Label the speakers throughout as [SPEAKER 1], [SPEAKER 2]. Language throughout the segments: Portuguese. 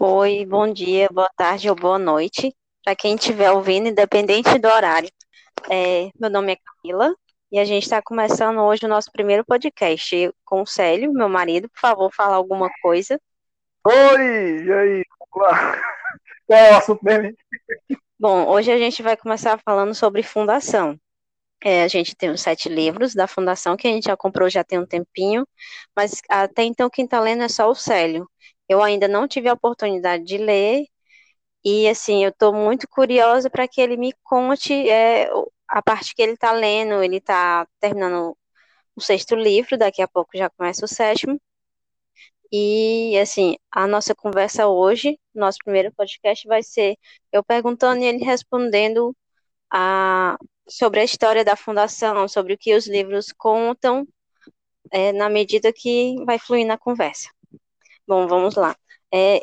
[SPEAKER 1] Oi, bom dia, boa tarde ou boa noite, para quem estiver ouvindo, independente do horário. É, meu nome é Camila e a gente está começando hoje o nosso primeiro podcast com o Célio, meu marido. Por favor, falar alguma coisa.
[SPEAKER 2] Oi, e aí? Qual é o assunto mesmo?
[SPEAKER 1] Bom, hoje a gente vai começar falando sobre fundação. É, a gente tem os sete livros da fundação que a gente já comprou já tem um tempinho, mas até então quem está lendo é só o Célio. Eu ainda não tive a oportunidade de ler, e assim, eu estou muito curiosa para que ele me conte é, a parte que ele está lendo. Ele está terminando o sexto livro, daqui a pouco já começa o sétimo. E assim, a nossa conversa hoje, nosso primeiro podcast, vai ser eu perguntando e ele respondendo a, sobre a história da fundação, sobre o que os livros contam, é, na medida que vai fluir na conversa. Bom, vamos lá. É,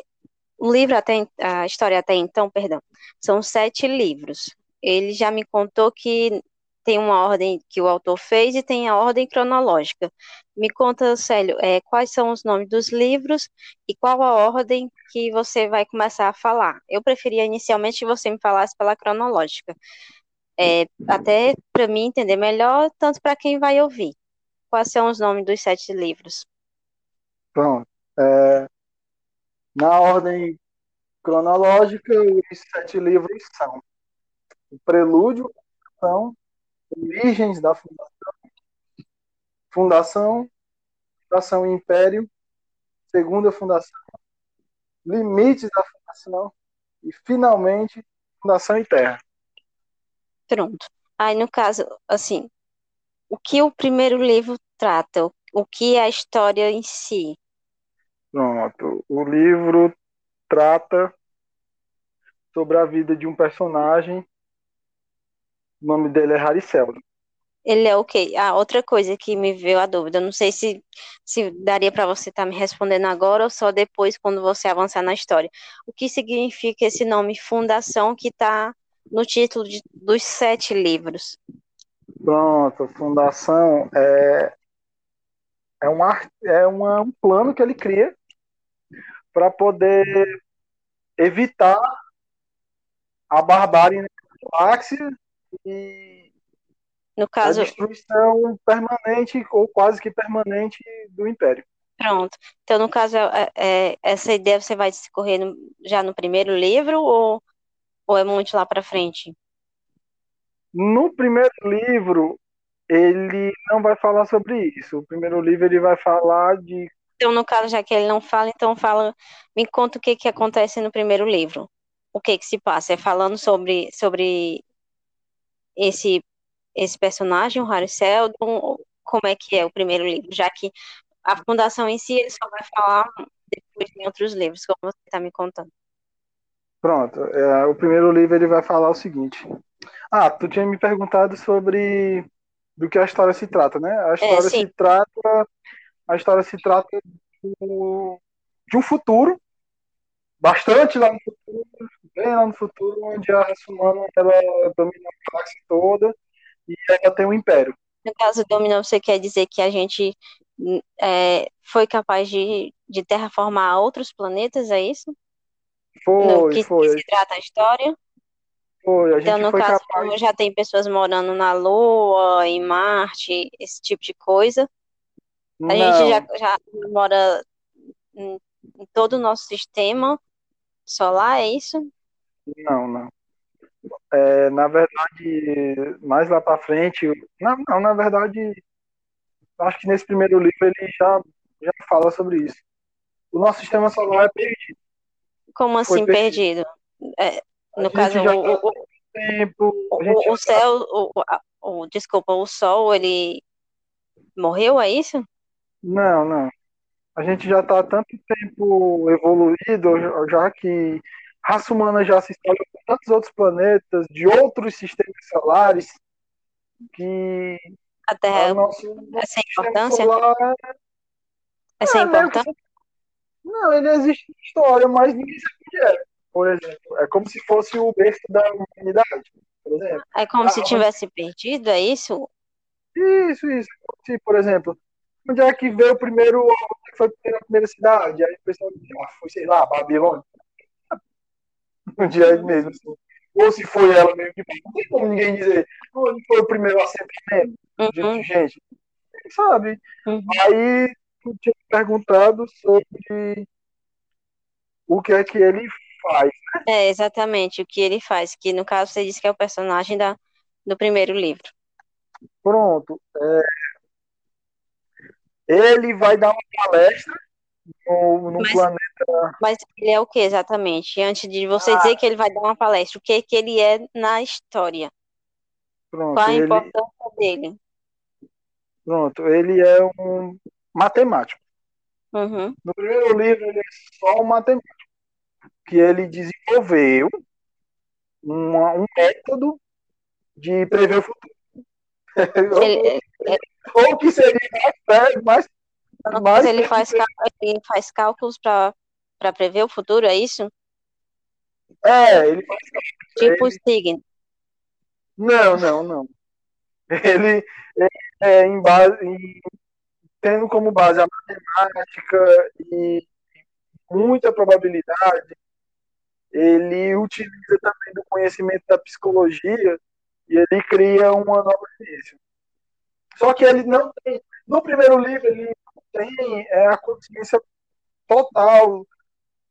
[SPEAKER 1] o livro até a história até então, perdão, são sete livros. Ele já me contou que tem uma ordem que o autor fez e tem a ordem cronológica. Me conta, Célio, é, quais são os nomes dos livros e qual a ordem que você vai começar a falar. Eu preferia inicialmente que você me falasse pela cronológica, é, até para mim entender melhor, tanto para quem vai ouvir. Quais são os nomes dos sete livros?
[SPEAKER 2] Pronto. É, na ordem cronológica, os sete livros são o Prelúdio, são Origens da Fundação, Fundação, Fundação Império, Segunda Fundação, Limites da Fundação e, finalmente, Fundação e Terra.
[SPEAKER 1] Pronto. Aí, no caso, assim, o que o primeiro livro trata? O que é a história em si?
[SPEAKER 2] Pronto. O livro trata sobre a vida de um personagem. O nome dele é Harry Seldon.
[SPEAKER 1] Ele é o quê? Ah, outra coisa que me veio a dúvida. Não sei se, se daria para você estar tá me respondendo agora ou só depois, quando você avançar na história. O que significa esse nome Fundação que está no título de, dos sete livros?
[SPEAKER 2] Pronto, Fundação é, é, uma, é uma, um plano que ele cria para poder evitar a barbárie na galáxia e
[SPEAKER 1] no caso,
[SPEAKER 2] a destruição permanente ou quase que permanente do Império.
[SPEAKER 1] Pronto. Então, no caso, é, é, essa ideia você vai discorrer no, já no primeiro livro ou, ou é muito lá para frente?
[SPEAKER 2] No primeiro livro, ele não vai falar sobre isso. O primeiro livro ele vai falar de
[SPEAKER 1] então, no caso, já que ele não fala, então fala, me conta o que que acontece no primeiro livro. O que que se passa? É falando sobre, sobre esse, esse personagem, o Harry Seldon, como é que é o primeiro livro, já que a fundação em si ele só vai falar depois em outros livros, como você está me contando.
[SPEAKER 2] Pronto, é, o primeiro livro ele vai falar o seguinte. Ah, tu tinha me perguntado sobre do que a história se trata, né? A é, história é, se trata a história se trata do, de um futuro, bastante lá no futuro, bem lá no futuro, onde a raça humana ela domina a galáxia toda e ela tem um império.
[SPEAKER 1] No caso, domina, você quer dizer que a gente é, foi capaz de, de terraformar outros planetas, é isso?
[SPEAKER 2] Foi,
[SPEAKER 1] no que,
[SPEAKER 2] foi.
[SPEAKER 1] Que se trata a história?
[SPEAKER 2] Foi, a
[SPEAKER 1] então,
[SPEAKER 2] no
[SPEAKER 1] caso,
[SPEAKER 2] capaz...
[SPEAKER 1] já tem pessoas morando na Lua, em Marte, esse tipo de coisa. A
[SPEAKER 2] Não.
[SPEAKER 1] gente já, já mora em, em todo o nosso sistema solar, é isso?
[SPEAKER 2] Não, não. É, na verdade, mais lá para frente, não, não, na verdade, acho que nesse primeiro livro ele já, já fala sobre isso. O nosso sistema solar é perdido.
[SPEAKER 1] Como assim
[SPEAKER 2] Foi perdido?
[SPEAKER 1] perdido? É, no caso,
[SPEAKER 2] já
[SPEAKER 1] o, o,
[SPEAKER 2] tempo,
[SPEAKER 1] o, o céu, o, o- desculpa, o Sol, ele morreu, é isso?
[SPEAKER 2] Não, não. A gente já está há tanto tempo evoluído, já que a raça humana já se espalhou por tantos outros planetas, de outros sistemas solares, que
[SPEAKER 1] A
[SPEAKER 2] o
[SPEAKER 1] Terra
[SPEAKER 2] nosso,
[SPEAKER 1] é
[SPEAKER 2] nosso
[SPEAKER 1] sem
[SPEAKER 2] sistema
[SPEAKER 1] importância?
[SPEAKER 2] solar
[SPEAKER 1] É sem
[SPEAKER 2] é,
[SPEAKER 1] importância?
[SPEAKER 2] não, ele existe na história, mas ninguém sabe o é. Por exemplo, é como se fosse o berço da humanidade, por exemplo.
[SPEAKER 1] É como
[SPEAKER 2] Ah,
[SPEAKER 1] se tivesse perdido, é isso?
[SPEAKER 2] Isso, isso. Se, por exemplo, onde é que veio o primeiro, onde é que foi a primeira, cidade? Aí o pessoal diz, ah, foi, sei lá, Babilônia. no dia mesmo. Assim. Ou se foi ela mesmo que Não tem como ninguém dizer, onde foi o primeiro assentamento. Uhum. Gente, sabe? Uhum. Aí tu tinha perguntado sobre o que é que ele faz. Né?
[SPEAKER 1] É, exatamente, o que ele faz, que no caso você disse que é o personagem da, do primeiro livro.
[SPEAKER 2] Pronto. É... Ele vai dar uma palestra no, no
[SPEAKER 1] mas,
[SPEAKER 2] planeta.
[SPEAKER 1] Mas ele é o que exatamente? Antes de você ah. dizer que ele vai dar uma palestra, o que, que ele é na história? Pronto, Qual a ele... importância dele?
[SPEAKER 2] Pronto, ele é um matemático.
[SPEAKER 1] Uhum.
[SPEAKER 2] No primeiro livro, ele é só um matemático. Que ele desenvolveu uma, um método de prever o futuro. Ele, é, ou que seria mais, mais
[SPEAKER 1] mas ele faz, ele faz cálculos para prever o futuro, é isso?
[SPEAKER 2] É, ele faz cálculos.
[SPEAKER 1] Tipo ele... signo.
[SPEAKER 2] Não, não, não. Ele, ele é em base, em, tendo como base a matemática e muita probabilidade, ele utiliza também do conhecimento da psicologia e ele cria uma nova ciência. Só que ele não tem. No primeiro livro, ele tem é, a consciência total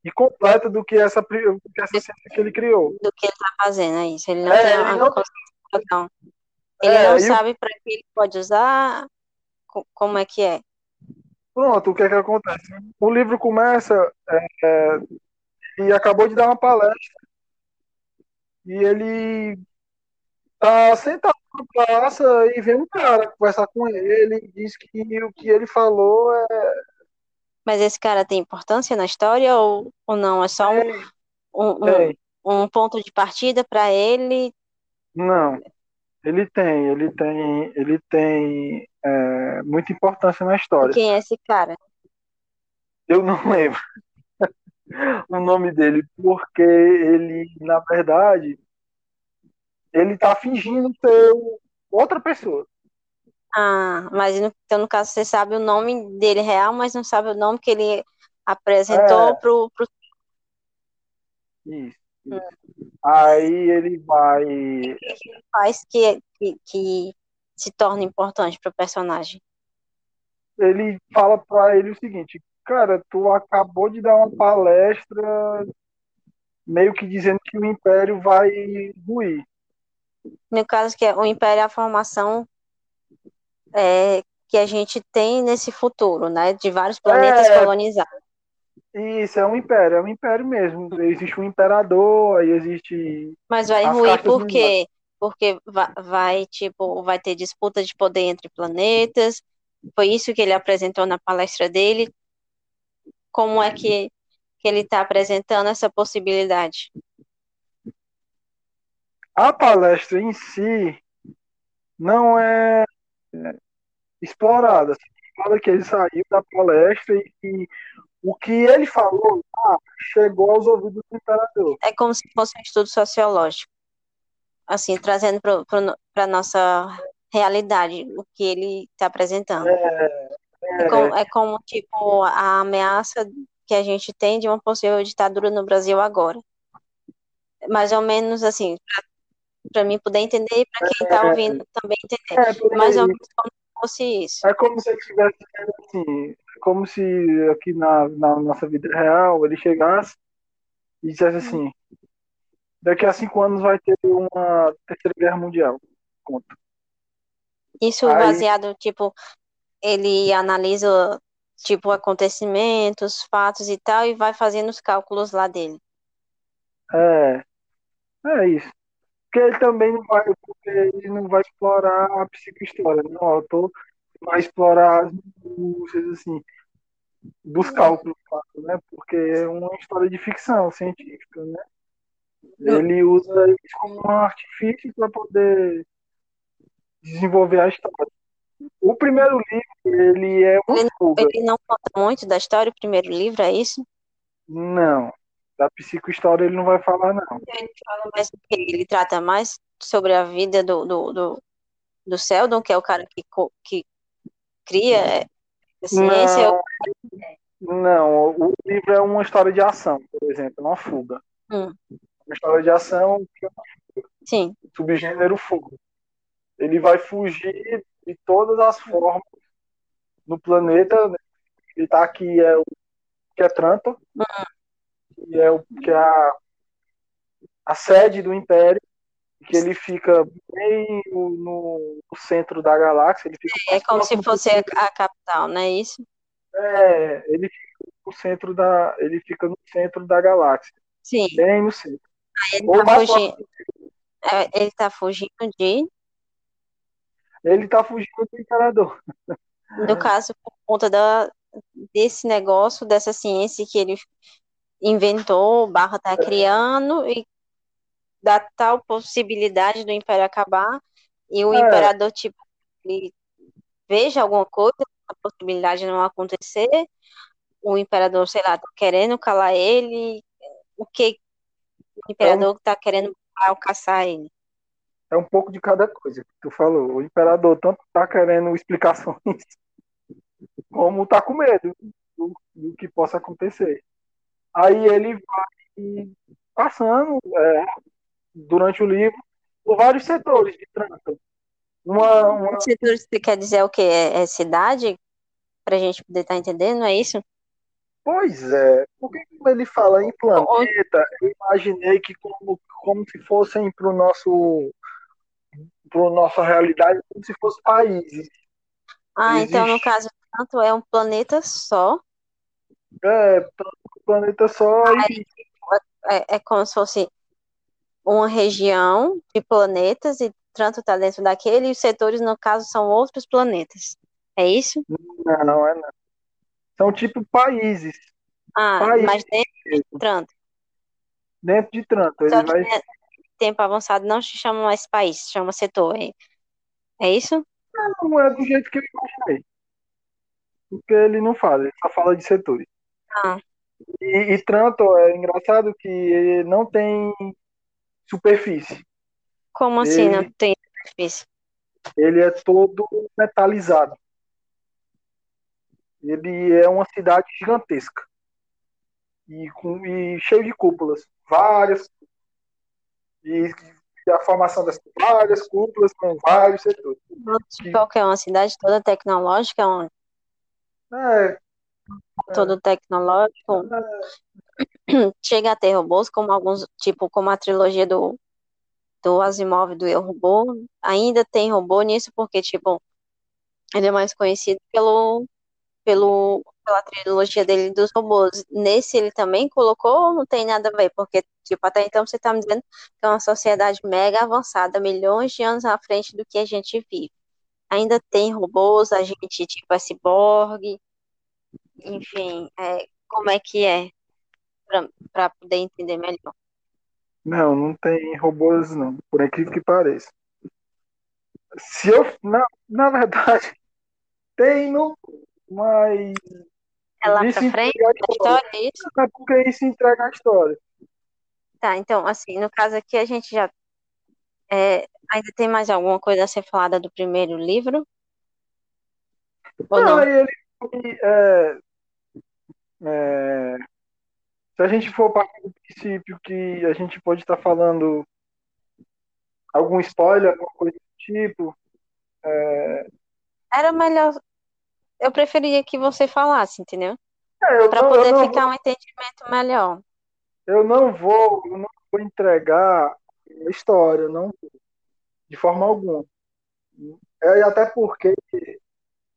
[SPEAKER 2] e completa do que essa, do que essa ciência que ele criou.
[SPEAKER 1] Do que ele está fazendo, é isso. Ele não é, tem a não... consciência total. Ele é, não sabe para que ele pode usar, como é que é.
[SPEAKER 2] Pronto, o que é que acontece? O livro começa é, é e acabou de dar uma palestra e ele tá sentado praça e vem um cara conversar com ele e diz que o que ele falou é.
[SPEAKER 1] Mas esse cara tem importância na história ou, ou não? É só um, um, um, um ponto de partida para ele?
[SPEAKER 2] Não, ele tem, ele tem, ele tem é, muita importância na história.
[SPEAKER 1] quem é esse cara?
[SPEAKER 2] Eu não lembro o nome dele, porque ele, na verdade, ele tá fingindo ser outra pessoa.
[SPEAKER 1] Ah, mas então no caso você sabe o nome dele real, mas não sabe o nome que ele apresentou é. pro, pro...
[SPEAKER 2] Isso. isso. Hum. Aí ele vai. O
[SPEAKER 1] que faz que, que, que se torna importante pro personagem?
[SPEAKER 2] Ele fala para ele o seguinte, cara, tu acabou de dar uma palestra meio que dizendo que o Império vai ruir
[SPEAKER 1] no caso que é o Império é a formação é, que a gente tem nesse futuro, né, de vários planetas é, colonizados.
[SPEAKER 2] Isso, é um império, é um império mesmo. Existe um imperador, aí existe.
[SPEAKER 1] Mas vai ruir por quê? Porque vai, vai, tipo, vai ter disputa de poder entre planetas. Foi isso que ele apresentou na palestra dele. Como é que, que ele está apresentando essa possibilidade?
[SPEAKER 2] A palestra em si não é, explorada. Assim, fala que ele saiu da palestra e, e o que ele falou ah, chegou aos ouvidos do imperador.
[SPEAKER 1] É como se fosse um estudo sociológico, assim, trazendo para a nossa realidade o que ele está apresentando. É, é, é, como, é como, tipo, a ameaça que a gente tem de uma possível ditadura no Brasil agora. Mais ou menos assim, para mim poder entender e para quem está é, ouvindo também entender. É, Mais ou menos como se fosse isso.
[SPEAKER 2] É como se ele estivesse assim, como se aqui na, na nossa vida real ele chegasse e dissesse assim: daqui a cinco anos vai ter uma terceira guerra mundial. Conta.
[SPEAKER 1] Isso Aí, baseado, tipo, ele analisa tipo acontecimentos, fatos e tal, e vai fazendo os cálculos lá dele.
[SPEAKER 2] É, é isso. Porque ele também não vai, porque ele não vai explorar a psicohistória, não, o autor vai explorar as minúcias, assim, buscar o fato, né? Porque é uma história de ficção científica, né? Ele usa isso como um artifício para poder desenvolver a história. O primeiro livro, ele é uma
[SPEAKER 1] ele. Ele não conta muito da história, o primeiro livro, é isso?
[SPEAKER 2] Não. Da psicohistória ele não vai falar, não.
[SPEAKER 1] Ele fala mais ele trata mais sobre a vida do, do, do, do Sheldon, que é o cara que, que cria a ciência.
[SPEAKER 2] Não, não, o livro é uma história de ação, por exemplo, uma fuga.
[SPEAKER 1] Hum.
[SPEAKER 2] uma história de ação.
[SPEAKER 1] Sim.
[SPEAKER 2] Subgênero fogo. Ele vai fugir de todas as formas no planeta. Né? Ele tá aqui, é o que é Tranto, uhum. Que é, o, que é a, a sede do Império, que ele fica bem no, no, centro da galáxia. Ele fica
[SPEAKER 1] é como se fosse a, a capital, não é isso?
[SPEAKER 2] É, ele fica no centro da, ele fica no centro da galáxia.
[SPEAKER 1] Sim.
[SPEAKER 2] Bem no centro.
[SPEAKER 1] Ele está fugindo, é, ele tá fugindo de
[SPEAKER 2] ele tá fugindo do imperador.
[SPEAKER 1] No caso, por conta da, desse negócio, dessa ciência que ele inventou, barra tá criando, e da tal possibilidade do império acabar, e o é. imperador, tipo, veja alguma coisa, a possibilidade de não acontecer, o imperador, sei lá, tá querendo calar ele, o que o imperador está querendo alcançar ele.
[SPEAKER 2] É um pouco de cada coisa que tu falou. O imperador tanto tá querendo explicações, como tá com medo do, do que possa acontecer. Aí ele vai passando é, durante o livro por vários setores de trânsito.
[SPEAKER 1] Uma, uma... Setores você quer dizer o que? É, é cidade? Para a gente poder estar tá entendendo, é isso?
[SPEAKER 2] Pois é, porque como ele fala em planeta, eu imaginei que como, como se fossem para o nosso para nossa realidade como se fossem países.
[SPEAKER 1] Ah, Existe... então no caso tanto é um planeta só.
[SPEAKER 2] É, planeta só.
[SPEAKER 1] Aí, é, é como se fosse uma região de planetas e Tranto está dentro daquele e os setores, no caso, são outros planetas. É isso?
[SPEAKER 2] Não, não é não. São tipo países.
[SPEAKER 1] Ah, países. mas dentro de Tranto.
[SPEAKER 2] Dentro de Tranto. Ele vai...
[SPEAKER 1] tempo avançado não se chama mais país, se chama setor. É, é isso?
[SPEAKER 2] Não, é do jeito que eu imaginei. Porque ele não fala, ele só fala de setores.
[SPEAKER 1] Ah.
[SPEAKER 2] E, e Tranto é engraçado que não tem superfície.
[SPEAKER 1] Como assim ele, não tem superfície?
[SPEAKER 2] Ele é todo metalizado. Ele é uma cidade gigantesca. E, com, e cheio de cúpulas. Várias. E, e a formação das várias cúpulas com vários setores.
[SPEAKER 1] Qual que é uma cidade toda tecnológica? Onde?
[SPEAKER 2] É,
[SPEAKER 1] todo é. tecnológico. Chega a ter robôs, como alguns, tipo, como a trilogia do, do Asimov do Eu Robô. Ainda tem robô nisso, porque, tipo, ele é mais conhecido pelo, pelo, pela trilogia dele dos robôs. Nesse ele também colocou não tem nada a ver? Porque, tipo, até então você está me dizendo que é uma sociedade mega avançada, milhões de anos à frente do que a gente vive. Ainda tem robôs, a gente, tipo, é ciborgue, enfim, é, como é que é, para poder entender melhor.
[SPEAKER 2] Não, não tem robôs, não, por incrível que pareça. Se eu. Na, na verdade, tem, não, mas.
[SPEAKER 1] É lá pra frente da história, é isso?
[SPEAKER 2] É porque isso entrega a história.
[SPEAKER 1] Tá, então, assim, no caso aqui a gente já. É, ainda tem mais alguma coisa a ser falada do primeiro livro?
[SPEAKER 2] Ou não? não? Ele, é, é, se a gente for partir do princípio que a gente pode estar falando algum spoiler, alguma coisa do tipo. É...
[SPEAKER 1] Era melhor. Eu preferia que você falasse, entendeu?
[SPEAKER 2] É,
[SPEAKER 1] Para poder ficar vou... um entendimento melhor.
[SPEAKER 2] Eu não vou, eu não vou entregar a história, não de forma alguma. É, até porque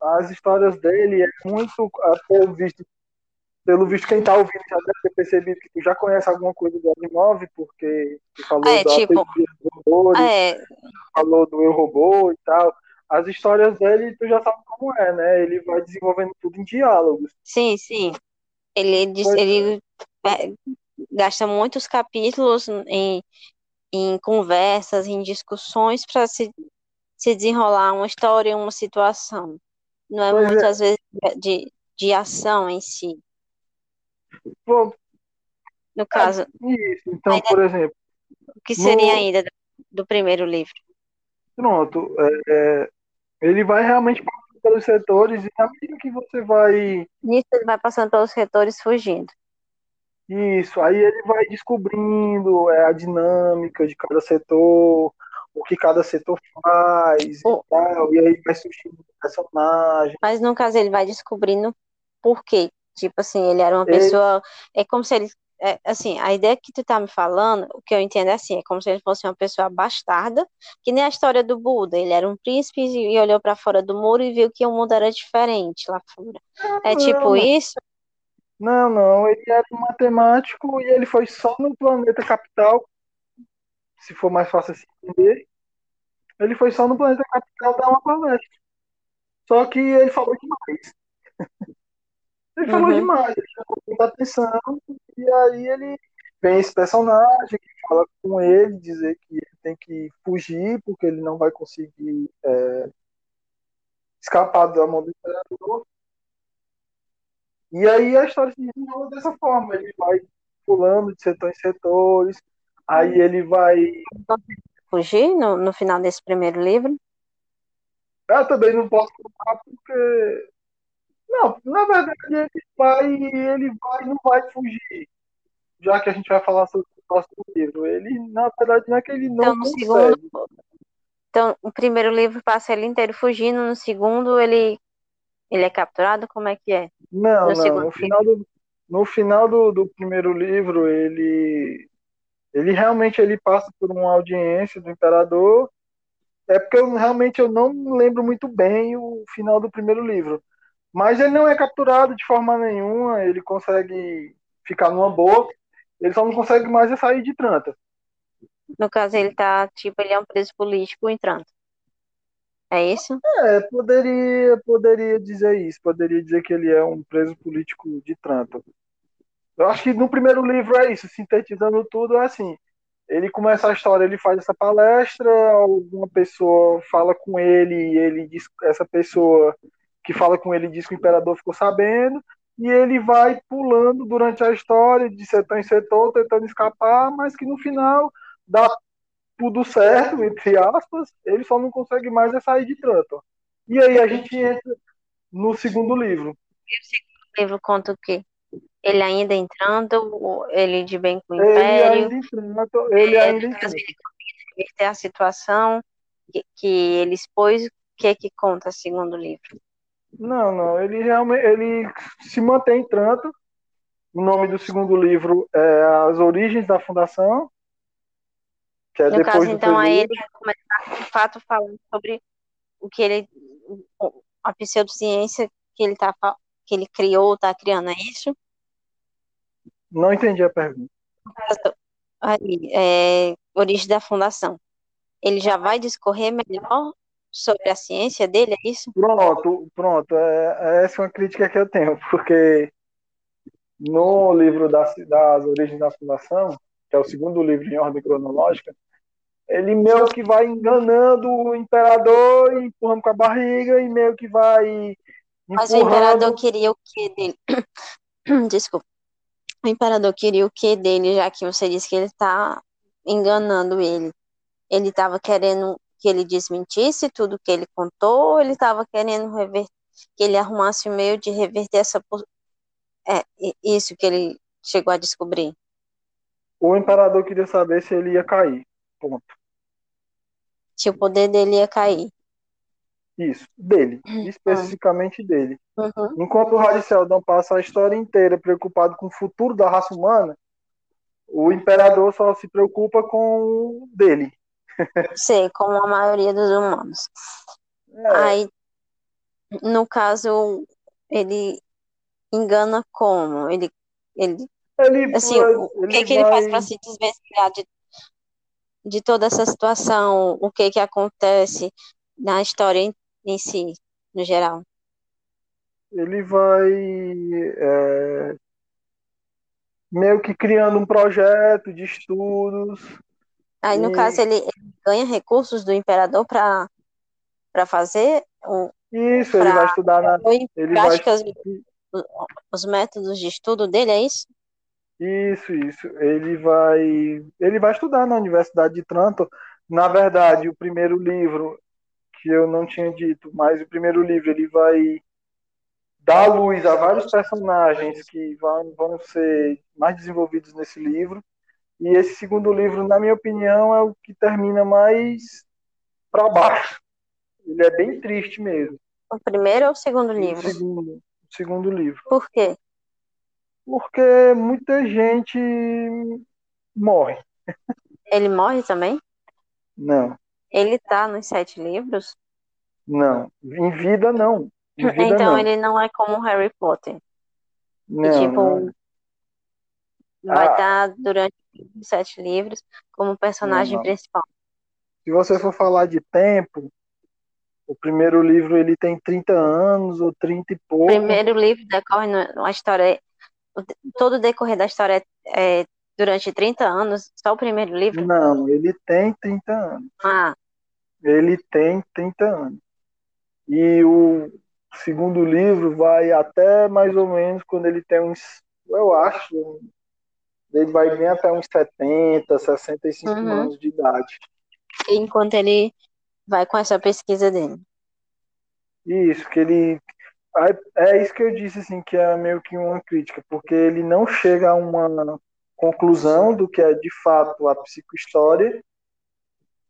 [SPEAKER 2] as histórias dele é muito, pelo visto, pelo visto quem tá ouvindo já deve ter percebido que tu já conhece alguma coisa do Asimov, porque tu falou
[SPEAKER 1] é,
[SPEAKER 2] da
[SPEAKER 1] tipo,
[SPEAKER 2] robôs,
[SPEAKER 1] é.
[SPEAKER 2] falou do Eu Robô e tal. As histórias dele tu já sabe como é, né? Ele vai desenvolvendo tudo em diálogos.
[SPEAKER 1] Sim, sim. Ele, diz, ele é, gasta muitos capítulos em, em conversas, em discussões para se, se desenrolar uma história, uma situação. Não é pois muitas é. vezes de, de ação em si.
[SPEAKER 2] Bom,
[SPEAKER 1] no caso.
[SPEAKER 2] Isso, então, ainda, por exemplo.
[SPEAKER 1] O que seria no, ainda do, primeiro livro?
[SPEAKER 2] Pronto. É, é ele vai realmente passando pelos setores e na medida que você vai.
[SPEAKER 1] Nisso ele vai passando pelos setores fugindo.
[SPEAKER 2] Isso, aí ele vai descobrindo é, a dinâmica de cada setor, o que cada setor faz oh. e tal, e aí vai surgindo personagem.
[SPEAKER 1] Mas no caso ele vai descobrindo por quê. Tipo assim, ele era uma ele... pessoa. É como se ele. É, assim, a ideia que tu tá me falando, o que eu entendo é assim, é como se ele fosse uma pessoa bastarda, que nem a história do Buda. Ele era um príncipe e olhou para fora do muro e viu que o mundo era diferente lá fora. É tipo isso?
[SPEAKER 2] Não, não, ele era um matemático e ele foi só no planeta capital, se for mais fácil assim entender. Ele foi só no planeta capital dar uma palestra. Só que ele falou demais. ele falou uhum. demais, ele chamou muita atenção, e aí ele vem esse personagem que fala com ele, dizer que ele tem que fugir, porque ele não vai conseguir é, escapar da mão do imperador. E aí a história se desenrola dessa forma. Ele vai pulando de setor em setores, aí ele vai.
[SPEAKER 1] Fugir no, no final desse primeiro livro?
[SPEAKER 2] Eu também não posso contar porque. Não, na verdade ele vai ele vai não vai fugir. Já que a gente vai falar sobre o próximo livro. Ele, na verdade, não é que ele não então, consegue. Segundo,
[SPEAKER 1] então, o primeiro livro passa ele inteiro fugindo, no segundo ele ele é capturado? Como é que é?
[SPEAKER 2] Não, no não. No final, do, no final do, do primeiro livro, ele ele realmente ele passa por uma audiência do imperador. É porque eu realmente eu não lembro muito bem o final do primeiro livro. Mas ele não é capturado de forma nenhuma, ele consegue ficar numa boa. Ele só não consegue mais é sair de Tranta.
[SPEAKER 1] No caso, ele tá, tipo, ele é um preso político em Tranta. É isso?
[SPEAKER 2] É, poderia, poderia dizer isso. Poderia dizer que ele é um preso político de Tranta. Eu acho que no primeiro livro é isso, sintetizando tudo, é assim. Ele começa a história, ele faz essa palestra, alguma pessoa fala com ele, e ele diz, essa pessoa que fala com ele diz que o imperador ficou sabendo, e ele vai pulando durante a história, de setor em setor, tentando escapar, mas que no final dá tudo certo, entre aspas, ele só não consegue mais é sair de Trantor. E aí a gente entra no segundo livro.
[SPEAKER 1] E o segundo livro conta o quê? Ele ainda entrando, ele de bem com o Império? Ele ainda entrando,
[SPEAKER 2] ele é, ainda entrando.
[SPEAKER 1] Ele a situação que, que ele expôs, o que é que conta o segundo livro?
[SPEAKER 2] Não, não, ele realmente ele se mantém em Tranto. O nome do segundo livro é As Origens da Fundação,
[SPEAKER 1] que é no caso, então, aí ele vai começar, de fato, falando sobre o que ele, a pseudociência que ele, tá, que ele criou, está criando, é isso?
[SPEAKER 2] Não entendi a pergunta.
[SPEAKER 1] Aí, é, origem da fundação. Ele já vai discorrer melhor sobre a ciência dele, é isso?
[SPEAKER 2] Pronto, pronto. É, essa é uma crítica que eu tenho, porque no livro das, das origens da fundação, que é o segundo livro em ordem cronológica, ele meio que vai enganando o imperador, empurrando com a barriga e meio que vai. Empurrando...
[SPEAKER 1] Mas o imperador queria o que dele? Desculpa. O imperador queria o que dele, já que você disse que ele está enganando ele. Ele estava querendo que ele desmentisse tudo que ele contou, ou ele estava querendo reverter, que ele arrumasse o meio de reverter essa é, isso que ele chegou a descobrir?
[SPEAKER 2] O imperador queria saber se ele ia cair. Ponto
[SPEAKER 1] que o poder dele ia cair.
[SPEAKER 2] Isso, dele, uhum. especificamente dele. Uhum. Enquanto o Harry Seldon passa a história inteira preocupado com o futuro da raça humana, o imperador só se preocupa com o dele.
[SPEAKER 1] Sei, como a maioria dos humanos. É. Aí, no caso, ele engana como? Ele, ele, ele assim, ele o que, que ele faz para se desvencilhar de de toda essa situação, o que que acontece na história em, si, no geral?
[SPEAKER 2] Ele vai é, meio que criando um projeto de estudos.
[SPEAKER 1] Aí, no e... caso, ele, ele, ganha recursos do imperador para fazer um,
[SPEAKER 2] isso, pra, ele vai estudar na.
[SPEAKER 1] Ele vai... os métodos de estudo dele, é isso?
[SPEAKER 2] Isso, isso. Ele vai, ele vai estudar na Universidade de Tranto. Na verdade, o primeiro livro que eu não tinha dito, mas o primeiro livro ele vai dá luz a vários personagens que vão, vão ser mais desenvolvidos nesse livro. E esse segundo livro, na minha opinião, é o que termina mais para baixo. Ele é bem triste mesmo.
[SPEAKER 1] O primeiro ou o segundo livro?
[SPEAKER 2] O segundo, o segundo livro.
[SPEAKER 1] Por quê?
[SPEAKER 2] Porque muita gente morre.
[SPEAKER 1] Ele morre também?
[SPEAKER 2] Não.
[SPEAKER 1] Ele tá nos sete livros?
[SPEAKER 2] Não. Em vida, não. Em vida,
[SPEAKER 1] então
[SPEAKER 2] não.
[SPEAKER 1] ele não é como Harry Potter.
[SPEAKER 2] Não,
[SPEAKER 1] que, tipo,
[SPEAKER 2] não.
[SPEAKER 1] vai
[SPEAKER 2] Ah.
[SPEAKER 1] estar durante os sete livros como personagem
[SPEAKER 2] Não,
[SPEAKER 1] principal.
[SPEAKER 2] Se você for falar de tempo, o primeiro livro ele tem 30 anos ou 30 e
[SPEAKER 1] O
[SPEAKER 2] pouco.
[SPEAKER 1] primeiro livro decorre numa história. o- Todo o decorrer da história é, é durante 30 anos, só o primeiro livro?
[SPEAKER 2] Não, ele tem 30 anos.
[SPEAKER 1] Ah,
[SPEAKER 2] Ele tem 30 anos. E o segundo livro vai até mais ou menos quando ele tem uns, eu acho, ele vai bem até uns 70, 65
[SPEAKER 1] Uhum.
[SPEAKER 2] anos de idade.
[SPEAKER 1] enquanto ele vai com essa pesquisa dele.
[SPEAKER 2] Isso, que ele. É é isso que eu disse, assim, que é meio que uma crítica, porque ele não chega a uma conclusão do que é de fato a psicohistória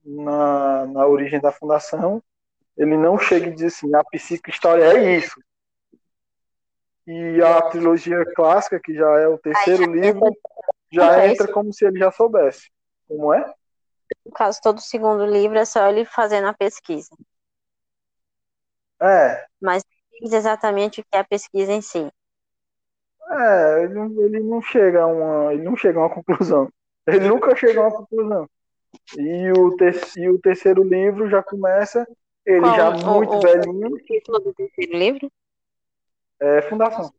[SPEAKER 2] na, na origem da fundação. Ele não chega e diz assim, a psicohistória é isso. E a trilogia clássica, que já é o terceiro livro, já entra como se ele já soubesse. Como é?
[SPEAKER 1] No caso, todo o segundo livro é só ele fazendo a pesquisa.
[SPEAKER 2] É,
[SPEAKER 1] Mas não diz exatamente o que é a pesquisa em si.
[SPEAKER 2] É, ele não, ele não chega a uma, ele não chega a uma conclusão. Ele nunca chega a uma conclusão. E o, ter, e o terceiro livro já começa, ele
[SPEAKER 1] Qual
[SPEAKER 2] já
[SPEAKER 1] o-
[SPEAKER 2] muito
[SPEAKER 1] o-
[SPEAKER 2] velhinho,
[SPEAKER 1] O título do terceiro livro?
[SPEAKER 2] é Fundação.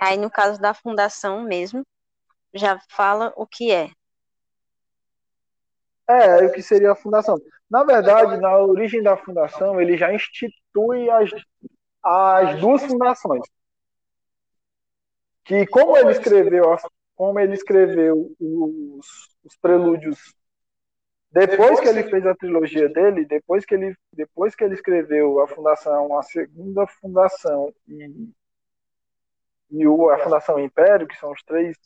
[SPEAKER 1] Aí, no caso da fundação mesmo, já fala o que é.
[SPEAKER 2] É, o que seria a fundação. Na verdade, na origem da fundação, ele já institui as, as duas fundações. Que como ele escreveu, como ele escreveu os, os prelúdios depois que ele fez a trilogia dele, depois que ele, depois que ele escreveu a fundação, a segunda fundação e, e o, a fundação Império, que são os três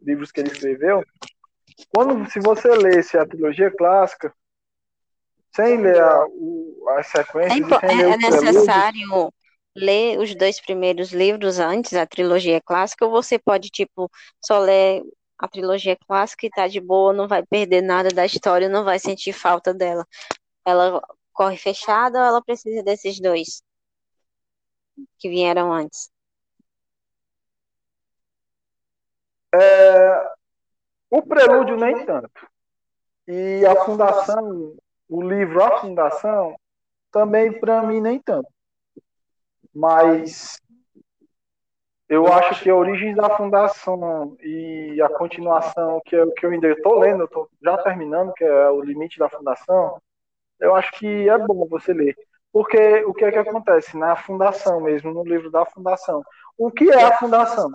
[SPEAKER 2] livros que ele escreveu, quando se você lesse a trilogia clássica, sem ler a, o, as
[SPEAKER 1] É,
[SPEAKER 2] sequências
[SPEAKER 1] impo-
[SPEAKER 2] sem ler
[SPEAKER 1] é- é necessário ler os dois primeiros livros antes, a trilogia clássica, ou você pode, tipo, só ler a trilogia clássica e tá de boa, não vai perder nada da história, não vai sentir falta dela. Ela corre fechada ou ela precisa desses dois que vieram antes?
[SPEAKER 2] o prelúdio nem tanto. E a fundação, o livro A Fundação, também para mim nem tanto. Mas eu acho que a origem da fundação e a continuação, que é o que eu ainda estou lendo, estou já terminando, que é o limite da fundação, eu acho que é bom você ler. Porque o que é que acontece na fundação mesmo, no livro da fundação? O que é a fundação?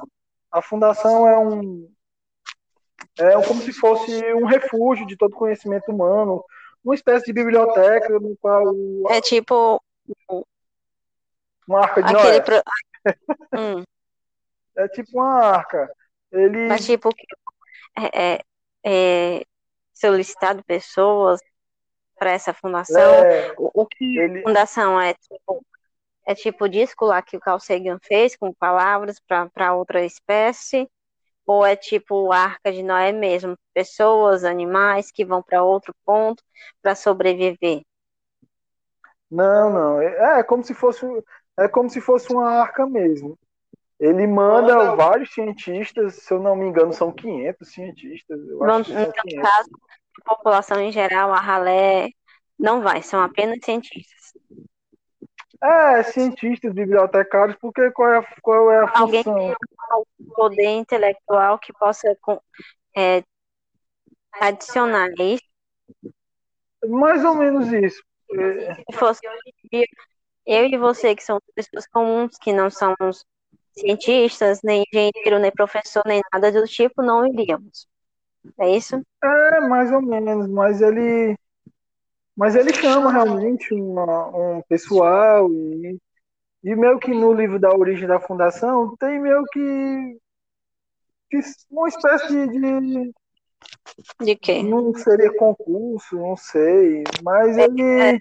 [SPEAKER 2] A fundação é um é como se fosse um refúgio de todo conhecimento humano, uma espécie de biblioteca no qual
[SPEAKER 1] É tipo
[SPEAKER 2] uma arca de
[SPEAKER 1] aquele
[SPEAKER 2] Noé.
[SPEAKER 1] pro... Hum,
[SPEAKER 2] É tipo uma arca. Ele
[SPEAKER 1] mas tipo é, é, é solicitado pessoas para essa fundação.
[SPEAKER 2] é,
[SPEAKER 1] O, que
[SPEAKER 2] ele
[SPEAKER 1] fundação é tipo é tipo o disco lá que o Carl Sagan fez com palavras para outra espécie ou é tipo a Arca de Noé mesmo, pessoas, animais que vão para outro ponto para sobreviver.
[SPEAKER 2] Não, não. É, é como se fosse é como se fosse uma arca mesmo. Ele manda vários cientistas, se eu não me engano, são 500 cientistas. Eu
[SPEAKER 1] Vão,
[SPEAKER 2] acho que
[SPEAKER 1] no
[SPEAKER 2] são
[SPEAKER 1] teu
[SPEAKER 2] 500.
[SPEAKER 1] caso, a população em geral, a ralé não vai, são apenas cientistas.
[SPEAKER 2] É, cientistas, bibliotecários, porque qual é a, qual é a
[SPEAKER 1] Alguém que
[SPEAKER 2] função?
[SPEAKER 1] tenha um poder intelectual que possa com- é, adicionar isso.
[SPEAKER 2] Mais ou menos isso.
[SPEAKER 1] Se fosse hoje em dia, eu e você, que são pessoas comuns, que não somos cientistas, nem engenheiro, nem professor, nem nada do tipo, não iríamos. É isso?
[SPEAKER 2] É, mais ou menos, mas ele, mas ele chama realmente uma- um pessoal e, E meio que no livro da origem da fundação tem meio que, que uma espécie de, de
[SPEAKER 1] de quê?
[SPEAKER 2] Não seria concurso, não sei, mas ele. É,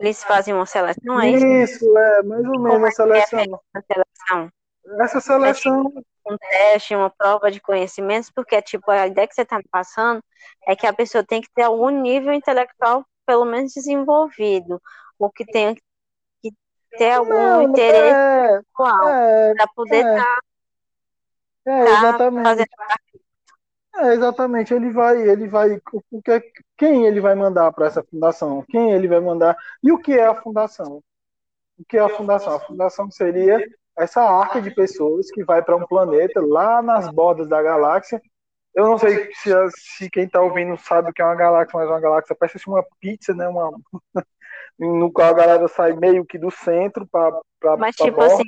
[SPEAKER 1] eles fazem uma seleção
[SPEAKER 2] aí? É isso, é, mais ou menos uma seleção.
[SPEAKER 1] É seleção.
[SPEAKER 2] Essa seleção.
[SPEAKER 1] É um teste, uma prova de conhecimentos, porque tipo, a ideia que você está me passando é que a pessoa tem que ter algum nível intelectual, pelo menos desenvolvido, ou que tenha que ter algum não, interesse é, é, para poder estar. É, tá,
[SPEAKER 2] é, tá fazendo é, exatamente, ele vai, ele vai, o que, quem ele vai mandar para essa fundação? Quem ele vai mandar? E o que é a fundação? O que é a fundação? A fundação seria essa arca de pessoas que vai para um planeta lá nas bordas da galáxia. Eu não sei se, se quem está ouvindo sabe o que é uma galáxia, mas uma galáxia parece uma pizza, né? Uma, no qual a galera sai meio que do centro para
[SPEAKER 1] Mas pra tipo borda. assim,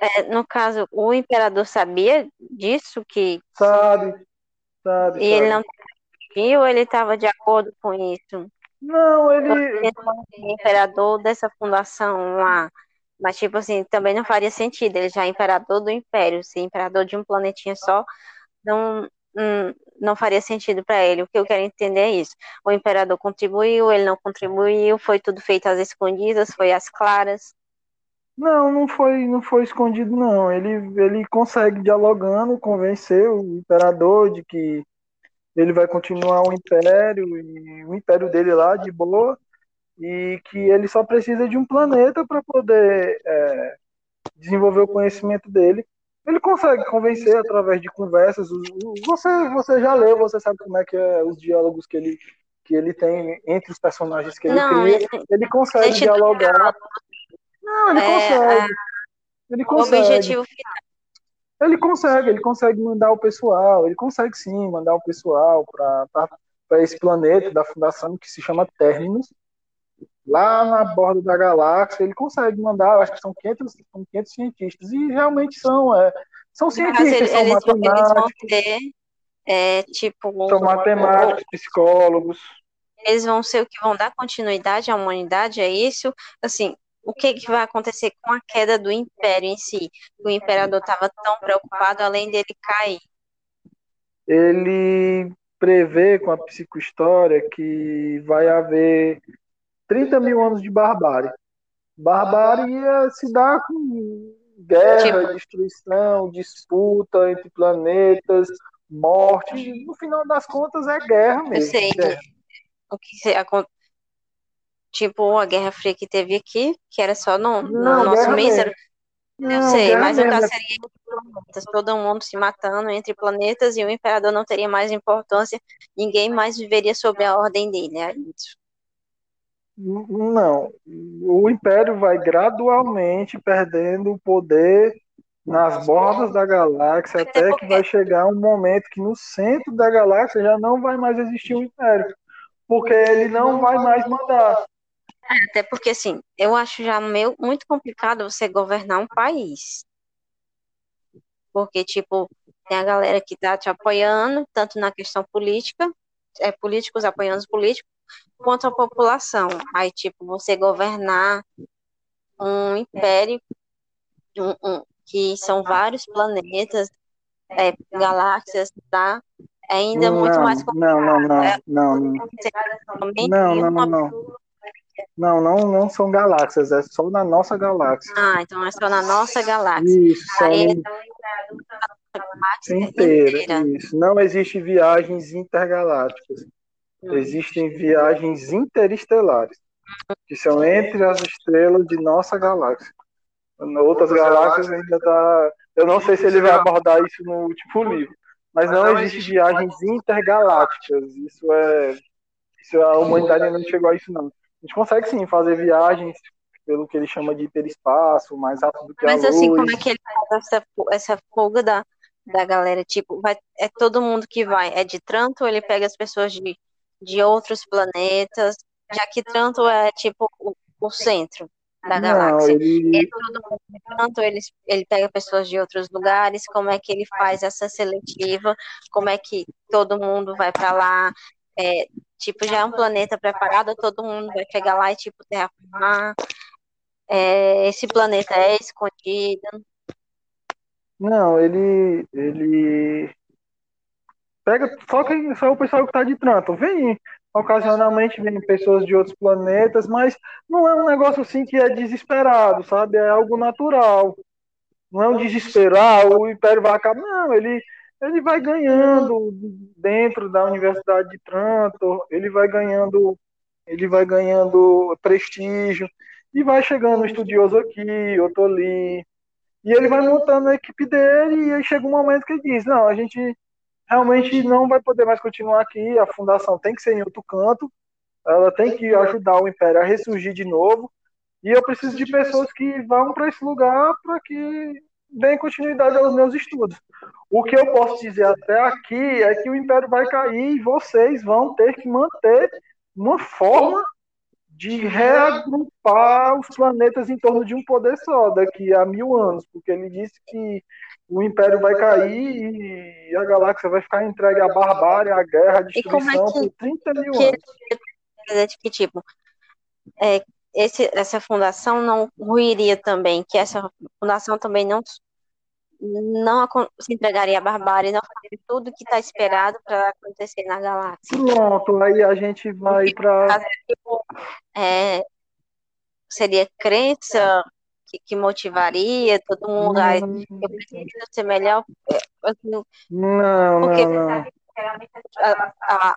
[SPEAKER 1] é, no caso, o imperador sabia disso que
[SPEAKER 2] sabe, Sabe,
[SPEAKER 1] e ele não viu, ele estava de acordo com isso.
[SPEAKER 2] Não, ele.
[SPEAKER 1] Imperador dessa fundação lá. Mas, tipo assim, também não faria sentido. Ele já é imperador do império. Ser imperador de um planetinha só não, hum, não faria sentido para ele. O que eu quero entender é isso. O imperador contribuiu, ele não contribuiu, foi tudo feito às escondidas, foi às claras.
[SPEAKER 2] Não, não foi, não foi escondido, não. Ele, ele consegue, dialogando, convencer o imperador de que ele vai continuar o império, e o império dele lá, de boa, e que ele só precisa de um planeta para poder é, desenvolver o conhecimento dele. Ele consegue convencer através de conversas. Você, você já leu, você sabe como é que é os diálogos que ele, que ele tem entre os personagens que ele não, cria. Ele, ele consegue dialogar. Não, ele é, consegue. Ele consegue. O objetivo final. Ele consegue, ele consegue mandar o pessoal, ele consegue sim mandar o pessoal para esse planeta da fundação que se chama Terminus, lá na borda da galáxia, ele consegue mandar, acho que são 500, são 500 cientistas, e realmente são, é, são cientistas, eles, são eles, matemáticos. Eles ter,
[SPEAKER 1] é, tipo,
[SPEAKER 2] são matemáticos, psicólogos.
[SPEAKER 1] Eles vão ser o que vão dar continuidade à humanidade, é isso? Assim, o que, que vai acontecer com a queda do império em si? O imperador estava tão preocupado, além dele cair.
[SPEAKER 2] Ele prevê com a psicohistória que vai haver 30 mil anos de barbárie. Barbárie ia se dar com guerra, tipo... destruição, disputa entre planetas, morte. No final das contas é guerra mesmo. Eu
[SPEAKER 1] sei.
[SPEAKER 2] Guerra.
[SPEAKER 1] O que Tipo a Guerra Fria que teve aqui, que era só no, no não, nosso mísero. Eu sei, mas o caso seria todo mundo se matando entre planetas e o imperador não teria mais importância, ninguém mais viveria sob a ordem dele. É isso.
[SPEAKER 2] Não, o império vai gradualmente perdendo o poder nas bordas da galáxia, até que vai chegar um momento que no centro da galáxia já não vai mais existir o império, porque ele não vai mais mandar.
[SPEAKER 1] É, até porque, assim, eu acho já meio, muito complicado você governar um país. Porque, tipo, tem a galera que tá te apoiando, tanto na questão política, é, políticos apoiando os políticos, quanto a população. Aí, tipo, você governar um império um, um, que são vários planetas, é, galáxias, tá? É ainda não, muito mais
[SPEAKER 2] complicado. Não, não, não, é, não. Não, não, não, não. Não, não, não são galáxias, é só na nossa galáxia.
[SPEAKER 1] Ah, então é só na nossa galáxia.
[SPEAKER 2] Isso, só Aí, inteira, inteira. Isso. Não existe viagens intergalácticas. Hum. Existem viagens interestelares, que são entre as estrelas de nossa galáxia. Outras galáxias ainda tá. Eu não sei se ele vai abordar isso no último livro, mas não existe viagens intergalácticas. Isso é. Isso a humanidade ainda não chegou a isso, não a gente consegue sim fazer viagens pelo que ele chama de hiperespaço, mais rápido do que
[SPEAKER 1] Mas,
[SPEAKER 2] a
[SPEAKER 1] luz. Mas
[SPEAKER 2] assim,
[SPEAKER 1] como é que ele faz essa, essa fuga da, da galera? Tipo, vai, é todo mundo que vai? É de Tranto ou ele pega as pessoas de, de outros planetas? Já que Tranto é tipo o, o centro da galáxia. Não, ele... É todo mundo de Tranto, ele, ele pega pessoas de outros lugares, como é que ele faz essa seletiva, como é que todo mundo vai para lá, é, tipo, já é um planeta preparado, todo mundo vai chegar lá e, tipo, terraformar. é, esse planeta é escondido?
[SPEAKER 2] Não, ele. ele pega só, quem, só o pessoal que está de trânsito. Vem, ocasionalmente vem pessoas de outros planetas, mas não é um negócio assim que é desesperado, sabe? É algo natural. Não é um desespero, ah, o Império vai acabar. Não, ele, ele vai ganhando dentro da Universidade de Trantor, ele vai ganhando, ele vai ganhando prestígio e vai chegando um estudioso aqui, outro ali, e ele vai montando a equipe dele e aí chega um momento que ele diz, não, a gente realmente não vai poder mais continuar aqui, a fundação tem que ser em outro canto, ela tem que ajudar o Império a ressurgir de novo, e eu preciso de pessoas que vão para esse lugar para que deem continuidade aos meus estudos. O que eu posso dizer até aqui é que o Império vai cair e vocês vão ter que manter uma forma de reagrupar os planetas em torno de um poder só daqui a mil anos, porque ele disse que o Império vai cair e a galáxia vai ficar entregue à barbárie, à guerra, à é destruição é que, por 30 mil
[SPEAKER 1] que,
[SPEAKER 2] anos.
[SPEAKER 1] Que, tipo, é, esse, essa fundação não ruiria também, que essa fundação também não não se entregaria à barbárie, não faria tudo que está esperado para acontecer na galáxia.
[SPEAKER 2] Pronto, aí a gente vai para.
[SPEAKER 1] É, seria crença que, que, motivaria todo mundo a eu preciso ser melhor.
[SPEAKER 2] Assim, não, porque, não, não.
[SPEAKER 1] A, a,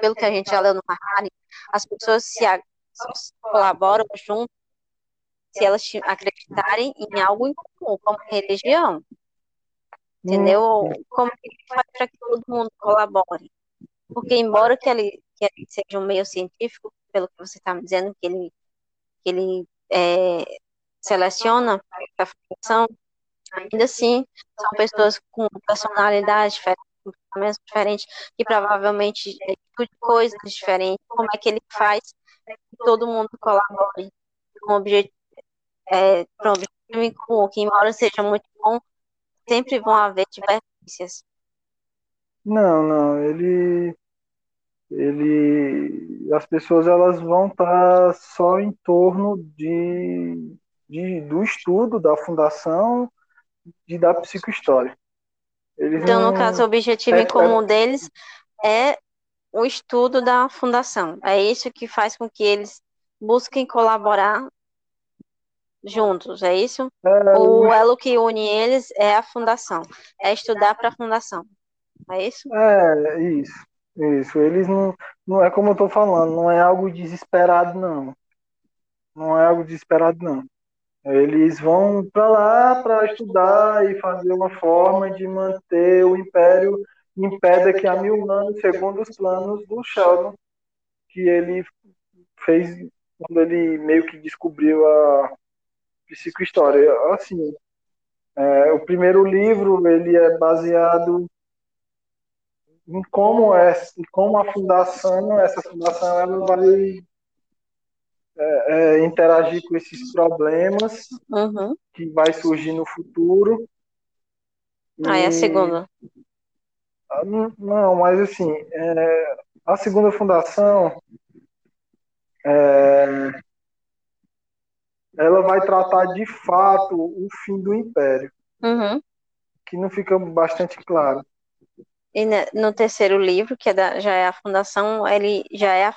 [SPEAKER 1] pelo que a gente já leu no Harari, as pessoas se, se colaboram junto se elas acreditarem em algo em comum, como religião. Entendeu? Hum. Como que faz para que todo mundo colabore? Porque, embora que ele, que ele seja um meio científico, pelo que você está me dizendo, que ele, que ele é, seleciona a função, ainda assim, são pessoas com personalidades diferentes, com pensamentos diferentes, que provavelmente discutem coisas diferentes. Como é que ele faz que todo mundo colabore com um objetivo é, para um objetivo em comum, que embora seja muito bom, sempre vão haver divergências.
[SPEAKER 2] Não, não, ele ele as pessoas elas vão estar só em torno de, de do estudo da fundação e da psicohistória.
[SPEAKER 1] Eles então, não, no caso, o objetivo é, em comum é, deles é o estudo da fundação. É isso que faz com que eles busquem colaborar juntos, é isso? É, o elo que une eles é a fundação, é estudar para a fundação, é isso?
[SPEAKER 2] É, isso, isso. Eles não, não é como eu estou falando, não é algo desesperado, não. Não é algo desesperado, não. Eles vão para lá para estudar e fazer uma forma de manter o império em pé daqui a mil anos, segundo os planos do Sheldon, que ele fez quando ele meio que descobriu a, psicohistória. Assim, é, o primeiro livro ele é baseado em como é, como a fundação, essa fundação, ela vai é, é, interagir com esses problemas
[SPEAKER 1] uhum.
[SPEAKER 2] que vai surgir no futuro.
[SPEAKER 1] Ah, e a segunda?
[SPEAKER 2] Ah, não, mas assim, é, a segunda fundação é, ela vai tratar de fato o fim do império,
[SPEAKER 1] uhum.
[SPEAKER 2] que não fica bastante claro.
[SPEAKER 1] E no terceiro livro, que é da, já é a fundação, ele já é a,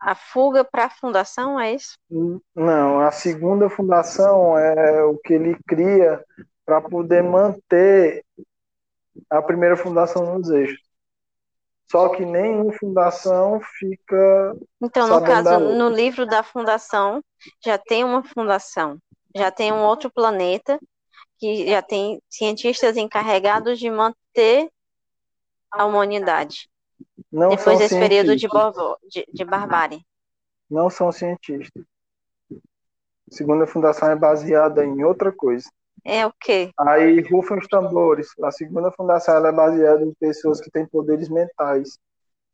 [SPEAKER 1] a fuga para a fundação, é isso?
[SPEAKER 2] Não, a segunda fundação é o que ele cria para poder manter a primeira fundação nos eixos. Só que nenhuma fundação fica.
[SPEAKER 1] Então, no caso, no livro da fundação, já tem uma fundação, já tem um outro planeta, que já tem cientistas encarregados de manter a humanidade. Não depois desse período de, de, de barbárie.
[SPEAKER 2] Não são cientistas. A segunda fundação é baseada em outra coisa.
[SPEAKER 1] É o quê?
[SPEAKER 2] Aí rufam os tambores. A segunda fundação é baseada em pessoas que têm poderes mentais.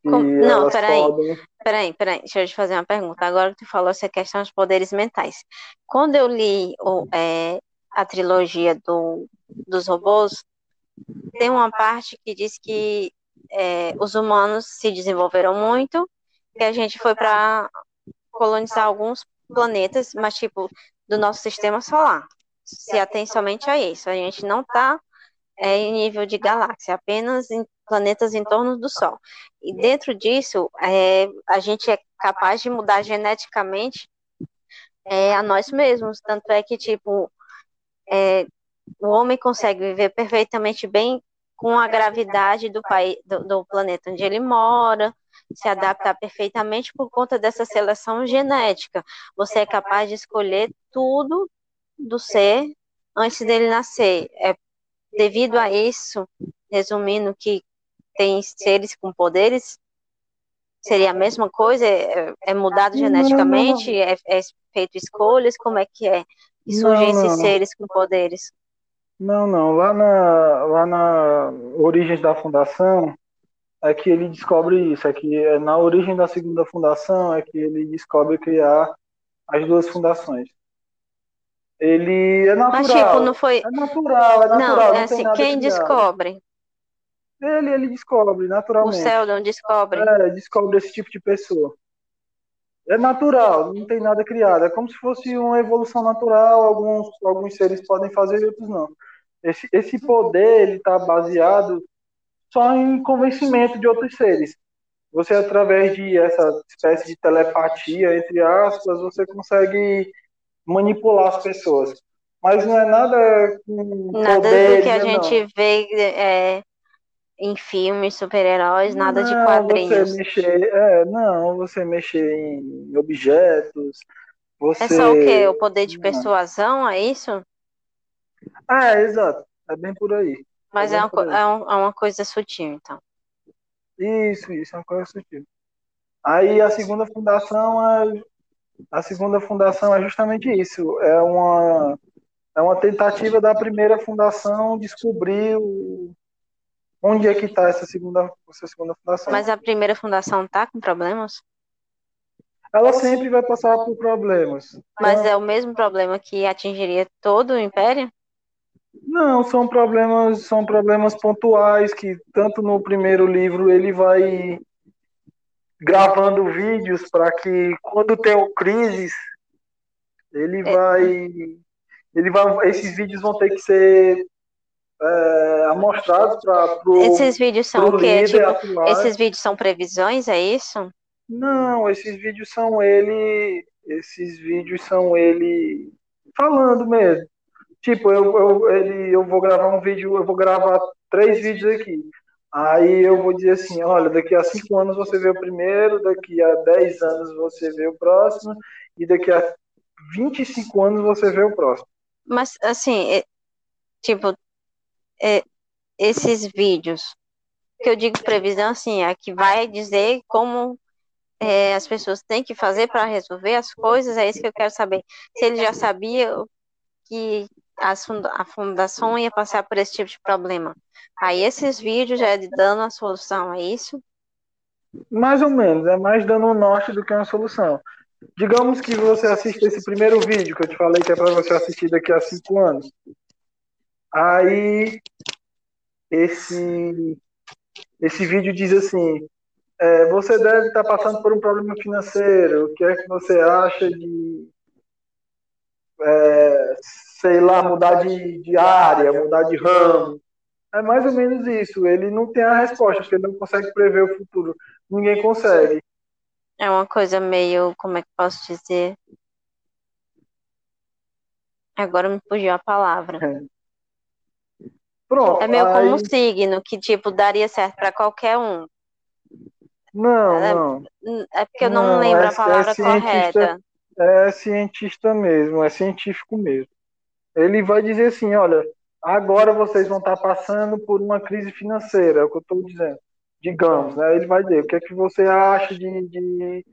[SPEAKER 1] Não, peraí. Podem... Peraí, peraí. Deixa eu te fazer uma pergunta. Agora que tu falou essa questão dos poderes mentais. Quando eu li o, é, a trilogia do, dos robôs, tem uma parte que diz que é, os humanos se desenvolveram muito, que a gente foi para colonizar alguns planetas, mas tipo do nosso sistema solar. Se atém somente a isso. A gente não está é, em nível de galáxia, apenas em planetas em torno do Sol. E dentro disso, é, a gente é capaz de mudar geneticamente é, a nós mesmos. Tanto é que, tipo, é, o homem consegue viver perfeitamente bem com a gravidade do, país, do, do planeta onde ele mora, se adaptar perfeitamente por conta dessa seleção genética. Você é capaz de escolher tudo do ser antes dele nascer. É devido a isso, resumindo que tem seres com poderes, seria a mesma coisa? É, é mudado geneticamente? Não, não, não. É, é, feito escolhas? Como é que é que surgem esses seres com poderes?
[SPEAKER 2] Não, não. Lá na, lá na origem da fundação é que ele descobre isso. É que é na origem da segunda fundação é que ele descobre criar as duas fundações. Ele é natural. Mas, tipo,
[SPEAKER 1] não foi.
[SPEAKER 2] É natural, é natural. Não, não
[SPEAKER 1] é assim, quem descobre?
[SPEAKER 2] Ele, ele descobre, naturalmente.
[SPEAKER 1] O Sheldon descobre.
[SPEAKER 2] É, descobre esse tipo de pessoa. É natural, não tem nada criado. É como se fosse uma evolução natural. Alguns, alguns seres podem fazer e outros não. Esse, esse poder ele está baseado só em convencimento de outros seres. Você, através de essa espécie de telepatia, entre aspas, você consegue manipular as pessoas. Mas não é nada com
[SPEAKER 1] Nada poder, do que a né, gente não. vê é, em filmes, super-heróis, nada não, de quadrinhos.
[SPEAKER 2] Você mexer, é, não, você mexer em objetos. Você...
[SPEAKER 1] É só o quê? O poder de persuasão, é isso?
[SPEAKER 2] Ah, é, exato. É bem por aí.
[SPEAKER 1] Mas é, é, uma, é, um, é uma coisa sutil, então.
[SPEAKER 2] Isso, isso, é uma coisa sutil. Aí a segunda fundação é a segunda fundação é justamente isso. É uma, é uma tentativa da primeira fundação descobrir o, onde é que está essa segunda, essa segunda fundação.
[SPEAKER 1] Mas a primeira fundação está com problemas?
[SPEAKER 2] Ela sempre vai passar por problemas.
[SPEAKER 1] Mas então, é o mesmo problema que atingiria todo o império?
[SPEAKER 2] Não, são problemas, são problemas pontuais que tanto no primeiro livro ele vai gravando vídeos para que quando tem o crises ele é. vai ele vai esses vídeos vão ter que ser é, amostrados para
[SPEAKER 1] esses vídeos são o quê? Tipo, esses vídeos são previsões é isso
[SPEAKER 2] não esses vídeos são ele esses vídeos são ele falando mesmo tipo eu, eu ele eu vou gravar um vídeo eu vou gravar três vídeos aqui Aí eu vou dizer assim, olha, daqui a cinco anos você vê o primeiro, daqui a dez anos você vê o próximo, e daqui a 25 anos você vê o próximo.
[SPEAKER 1] Mas, assim, é, tipo, é, esses vídeos, que eu digo previsão, assim, é que vai dizer como é, as pessoas têm que fazer para resolver as coisas, é isso que eu quero saber. Se ele já sabia que a fundação ia passar por esse tipo de problema. Aí esses vídeos já é dando a solução, é isso?
[SPEAKER 2] Mais ou menos, é mais dando um norte do que uma solução. Digamos que você assiste esse primeiro vídeo que eu te falei que é para você assistir daqui a cinco anos. Aí esse esse vídeo diz assim: é, você deve estar passando por um problema financeiro. O que é que você acha de é, sei lá, mudar de, de área, mudar de ramo. É mais ou menos isso. Ele não tem a resposta, porque ele não consegue prever o futuro. Ninguém consegue.
[SPEAKER 1] É uma coisa meio, como é que posso dizer? Agora me fugiu a palavra. É. Pronto. É meio aí... como um signo, que tipo, daria certo para qualquer um.
[SPEAKER 2] Não, é, não.
[SPEAKER 1] É porque eu não, não lembro é, a palavra é correta.
[SPEAKER 2] É cientista mesmo, é científico mesmo ele vai dizer assim, olha, agora vocês vão estar passando por uma crise financeira, é o que eu estou dizendo. Digamos, né? Ele vai dizer, o que é que você acha de, de,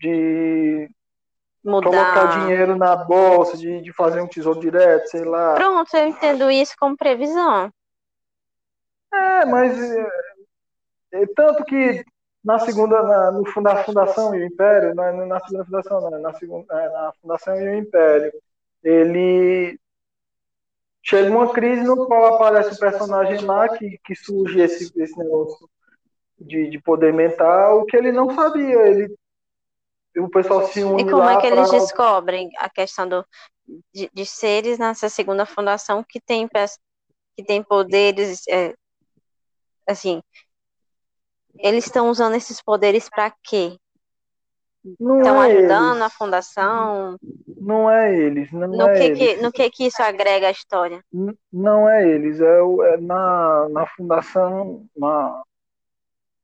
[SPEAKER 2] de
[SPEAKER 1] Mudar.
[SPEAKER 2] colocar dinheiro na bolsa, de, de fazer um tesouro direto, sei lá.
[SPEAKER 1] Pronto, eu entendo isso como previsão.
[SPEAKER 2] É, mas é, é, tanto que na segunda, na, no, na fundação e o império, na, na segunda fundação, na, na, segunda, é, na fundação e o império, ele chega uma crise no qual aparece o personagem lá que, que surge esse, esse negócio de, de poder mental que ele não sabia. Ele, o pessoal se une
[SPEAKER 1] E como é que eles
[SPEAKER 2] pra...
[SPEAKER 1] descobrem a questão do, de, de, seres nessa segunda fundação que tem, que tem poderes, é, assim, eles estão usando esses poderes para quê? Estão é ajudando eles. a fundação?
[SPEAKER 2] Não é eles, não
[SPEAKER 1] no
[SPEAKER 2] é
[SPEAKER 1] que
[SPEAKER 2] eles.
[SPEAKER 1] Que, no que que isso agrega à história?
[SPEAKER 2] Não é eles, é, é na, na fundação, na,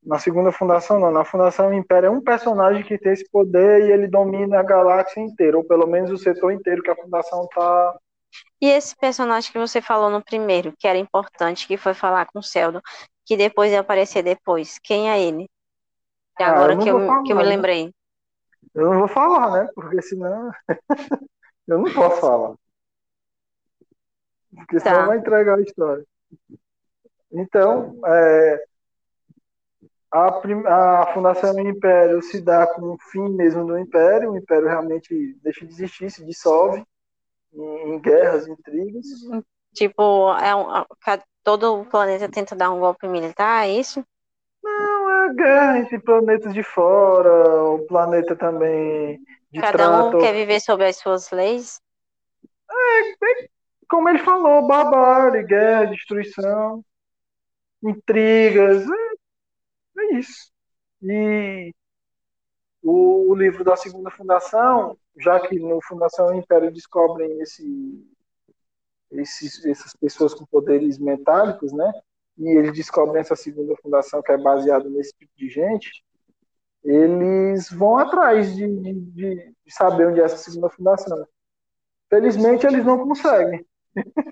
[SPEAKER 2] na segunda fundação não, na fundação Império é um personagem que tem esse poder e ele domina a galáxia inteira, ou pelo menos o setor inteiro que a fundação tá.
[SPEAKER 1] E esse personagem que você falou no primeiro, que era importante, que foi falar com o Sheldon, que depois ia aparecer depois, quem é ele? É agora ah, que, eu, falar, que eu me lembrei.
[SPEAKER 2] Eu não vou falar, né? Porque senão eu não posso falar. Porque senão tá. vai entregar a história. Então, é, a, a fundação do Império se dá com o fim mesmo do Império, o Império realmente deixa de existir, se dissolve em, em guerras, intrigas.
[SPEAKER 1] Tipo, é um, todo o planeta tenta dar um golpe militar, é isso?
[SPEAKER 2] Não, guerra entre planetas de fora, o planeta também de
[SPEAKER 1] Cada
[SPEAKER 2] trato.
[SPEAKER 1] um quer viver sob as suas leis?
[SPEAKER 2] É, é como ele falou, barbárie, guerra, destruição, intrigas, é é isso. E o, o, livro da segunda fundação, já que no Fundação Império descobrem esse, esses, essas pessoas com poderes metálicos, né? E eles descobrem essa segunda fundação que é baseada nesse tipo de gente, eles vão atrás de, de, de saber onde é essa segunda fundação. Felizmente eles não conseguem.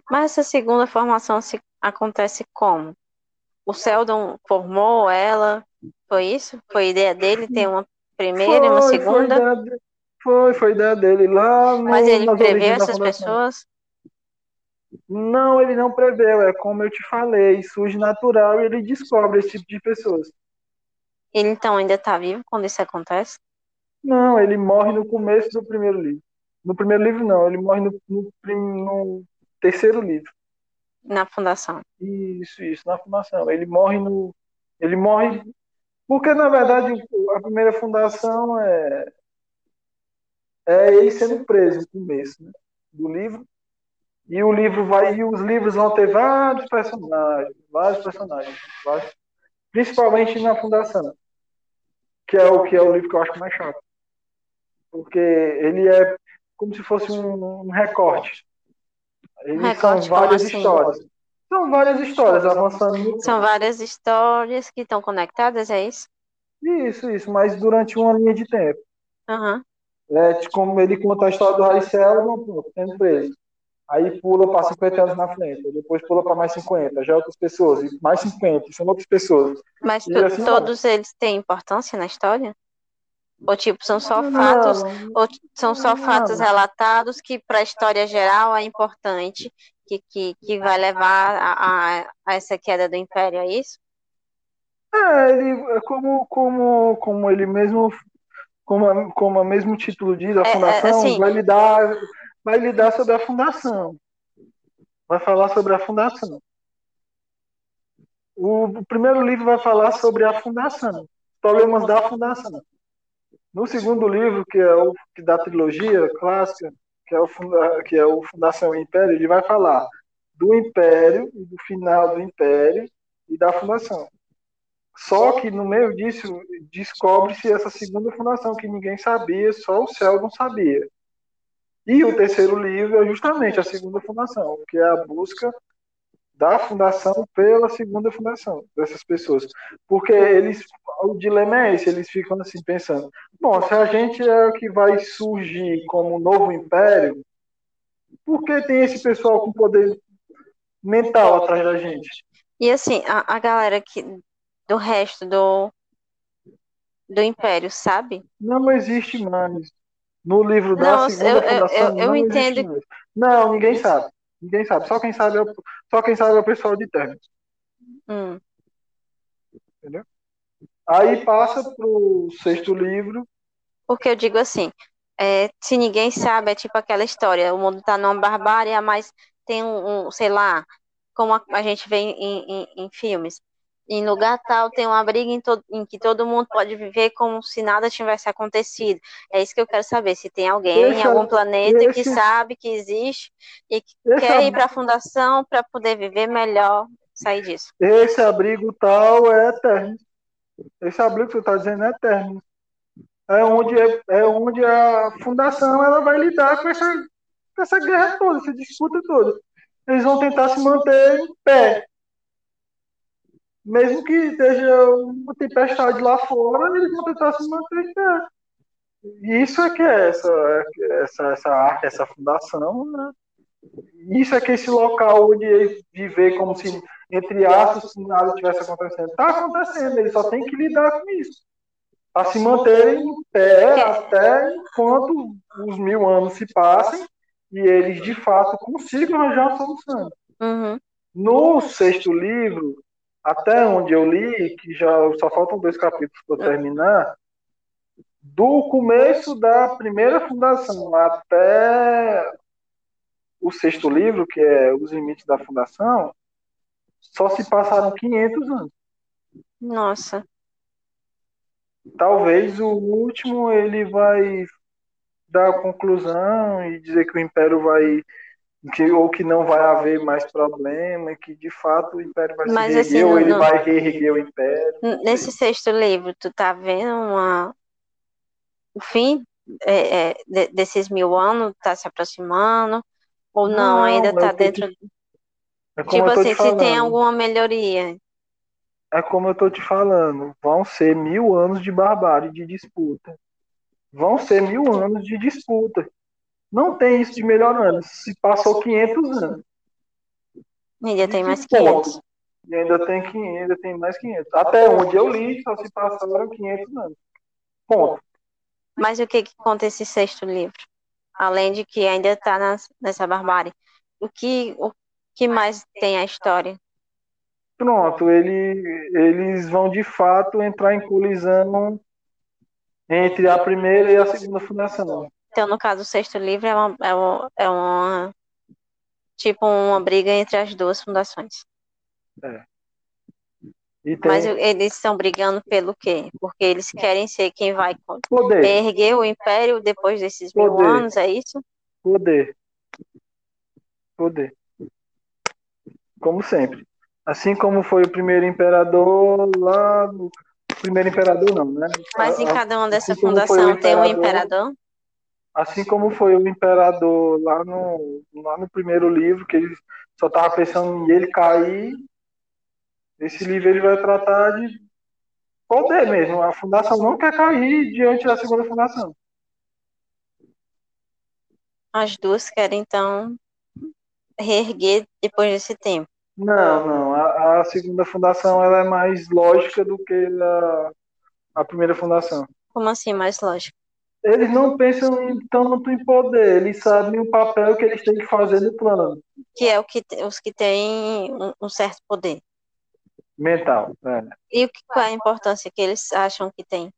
[SPEAKER 1] Mas essa segunda formação se acontece como? o Sheldon formou ela, foi isso? Foi ideia dele ter uma primeira foi, e uma segunda?
[SPEAKER 2] Foi ideia, foi, foi ideia dele lá no,
[SPEAKER 1] Mas ele preveu essas pessoas?
[SPEAKER 2] Não, ele não preveu, é como eu te falei, surge natural e ele descobre esse tipo de pessoas.
[SPEAKER 1] Ele então ainda está vivo quando isso acontece?
[SPEAKER 2] Não, ele morre no começo do primeiro livro. No primeiro livro não, ele morre no, no, no terceiro livro.
[SPEAKER 1] Na fundação.
[SPEAKER 2] Isso, isso, na fundação. Ele morre no. Ele morre. Porque, na verdade, a primeira fundação é. É ele sendo preso no começo né, do livro. E o livro vai. E os livros vão ter vários personagens. Vários personagens. Vários, principalmente na fundação. Que é o que é o livro que eu acho mais chato. Porque ele é como se fosse um, um recorte eles são várias assim? histórias. São várias histórias avançando.
[SPEAKER 1] São várias histórias que estão conectadas, é isso?
[SPEAKER 2] Isso, isso, mas durante uma linha de tempo.
[SPEAKER 1] Uhum.
[SPEAKER 2] É, como ele conta a história do Harry Seldon, sendo preso. Aí pula para 50 anos na frente, depois pula para mais 50, já outras pessoas, e mais 50, são outras pessoas.
[SPEAKER 1] Mas assim todos eles têm importância na história? Ou tipo, são só fatos, ou são só fatos relatados que para a história geral é importante, que, que, que vai levar a, a, a essa queda do império, é isso?
[SPEAKER 2] É, ele, é como, como, como ele mesmo, como, como o mesmo título diz, a é, é, fundação é, assim, vai lidar, vai lidar sobre a fundação. Vai falar sobre a fundação. O, primeiro livro vai falar sobre a fundação, problemas da fundação. No segundo livro, que é o que da trilogia clássica, que é o, que é o Fundação Império, ele vai falar do Império e do final do Império e da fundação. Só que no meio disso descobre-se essa segunda fundação que ninguém sabia, só o não sabia. E o terceiro livro é justamente a segunda fundação, que é a busca da fundação pela segunda fundação dessas pessoas. Porque eles, o dilema é esse, eles ficam assim pensando, bom, se a gente é o que vai surgir como novo império, por que tem esse pessoal com poder mental atrás da gente?
[SPEAKER 1] E assim, a, a galera que, do resto do, do império, sabe?
[SPEAKER 2] Não existe mais. No livro da não, segunda eu, fundação, eu, eu, eu não entendo. Não, ninguém sabe. Ninguém sabe. Só quem sabe é o, só quem sabe é o pessoal de terno.
[SPEAKER 1] Hum.
[SPEAKER 2] Entendeu? Aí passa pro sexto livro.
[SPEAKER 1] Porque eu digo assim, é, se ninguém sabe, é tipo aquela história, o mundo tá numa barbárie, mas tem um, um sei lá, como a, a gente vê em, em, em, filmes. Em lugar tal tem um abrigo em, em, que todo mundo pode viver como se nada tivesse acontecido. É isso que eu quero saber, se tem alguém esse, em algum planeta esse, que sabe que existe e que quer ir para a fundação para poder viver melhor, sair disso.
[SPEAKER 2] Esse abrigo tal é eterno. Esse abrigo que você está dizendo é eterno. É onde, é, é onde a fundação ela vai lidar com essa, com essa guerra toda, essa disputa toda. Eles vão tentar se manter em pé mesmo que esteja uma tempestade lá fora, eles vão tentar se manter em pé. Isso é que é essa, essa, essa arte, essa fundação, né? Isso é que esse local onde viver como se, entre aspas, nada tivesse acontecendo. Está acontecendo, ele só tem que lidar com isso. Para se manterem em pé até enquanto os mil anos se passem e eles de fato consigam arranjar a solução.
[SPEAKER 1] Uhum.
[SPEAKER 2] No sexto livro, até onde eu li, que já só faltam dois capítulos para terminar, do começo da primeira fundação até o sexto livro, que é Os Limites da Fundação, só se passaram 500 anos.
[SPEAKER 1] Nossa.
[SPEAKER 2] Talvez o último ele vai dar a conclusão e dizer que o Império vai que, ou que não vai haver mais problema, que de fato o Império vai Mas, se assim, reerguer, assim, ou ele vai reerguer o Império.
[SPEAKER 1] Nesse sexto livro, tu tá vendo uma... o fim é, é, de, desses mil anos tá se aproximando, ou não, não ainda é tá dentro... Te... É tipo assim, se tem alguma melhoria.
[SPEAKER 2] É como eu tô te falando, vão ser mil anos de barbárie, de disputa. Vão ser mil anos de disputa. Não tem isso de melhorando. Se passou 500 anos.
[SPEAKER 1] Ainda tem mais 500.
[SPEAKER 2] E ainda tem, 500, ainda tem mais 500. Até onde eu li, só se passaram 500 anos. Ponto.
[SPEAKER 1] Mas o que, que conta esse sexto livro? Além de que ainda está nessa barbárie. O que, o que mais tem a história?
[SPEAKER 2] Pronto, ele, eles vão de fato entrar em colisão entre a primeira e a segunda fundação.
[SPEAKER 1] Então, no caso, o sexto livro é uma, é uma, é uma tipo uma briga entre as duas fundações.
[SPEAKER 2] É.
[SPEAKER 1] Tem... Mas eles estão brigando pelo quê? Porque eles querem ser quem vai Poder. erguer o império depois desses Poder. mil anos, é isso?
[SPEAKER 2] Poder. Poder. Como sempre. Assim como foi o primeiro imperador lá. Primeiro imperador não, né?
[SPEAKER 1] Mas em cada uma dessa assim fundação tem um imperador?
[SPEAKER 2] Assim como foi o imperador lá no, lá no primeiro livro, que ele só estava pensando em ele cair, esse livro ele vai tratar de poder mesmo. A fundação não quer cair diante da segunda fundação.
[SPEAKER 1] As duas querem, então, reerguer depois desse tempo.
[SPEAKER 2] Não, não. A, a segunda fundação ela é mais lógica do que a, a primeira fundação.
[SPEAKER 1] Como assim, mais lógica?
[SPEAKER 2] Eles não pensam tanto em poder, eles sabem o papel que eles têm que fazer no plano.
[SPEAKER 1] Que é o que os que têm um, um certo poder.
[SPEAKER 2] Mental. É.
[SPEAKER 1] E o que, qual é a importância que eles acham que tem?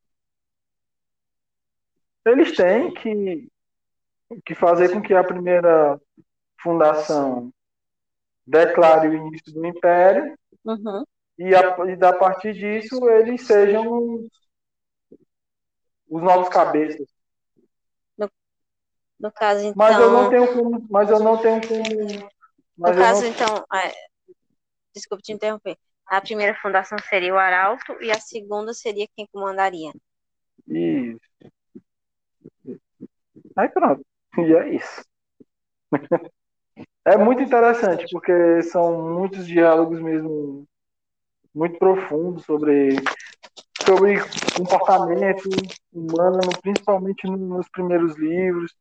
[SPEAKER 2] Eles têm que, que fazer com que a primeira fundação declare o início do império
[SPEAKER 1] uhum.
[SPEAKER 2] e, a, e a partir disso eles sejam os novos cabeças.
[SPEAKER 1] No, caso, então.
[SPEAKER 2] Mas eu não tenho como. Mas eu não tenho como.
[SPEAKER 1] no caso, não... então. É, desculpe te interromper. A primeira fundação seria o Arauto e a segunda seria quem comandaria.
[SPEAKER 2] Isso. Aí pronto. E é isso. É muito interessante, porque são muitos diálogos mesmo muito profundos sobre sobre comportamento humano, principalmente nos primeiros livros,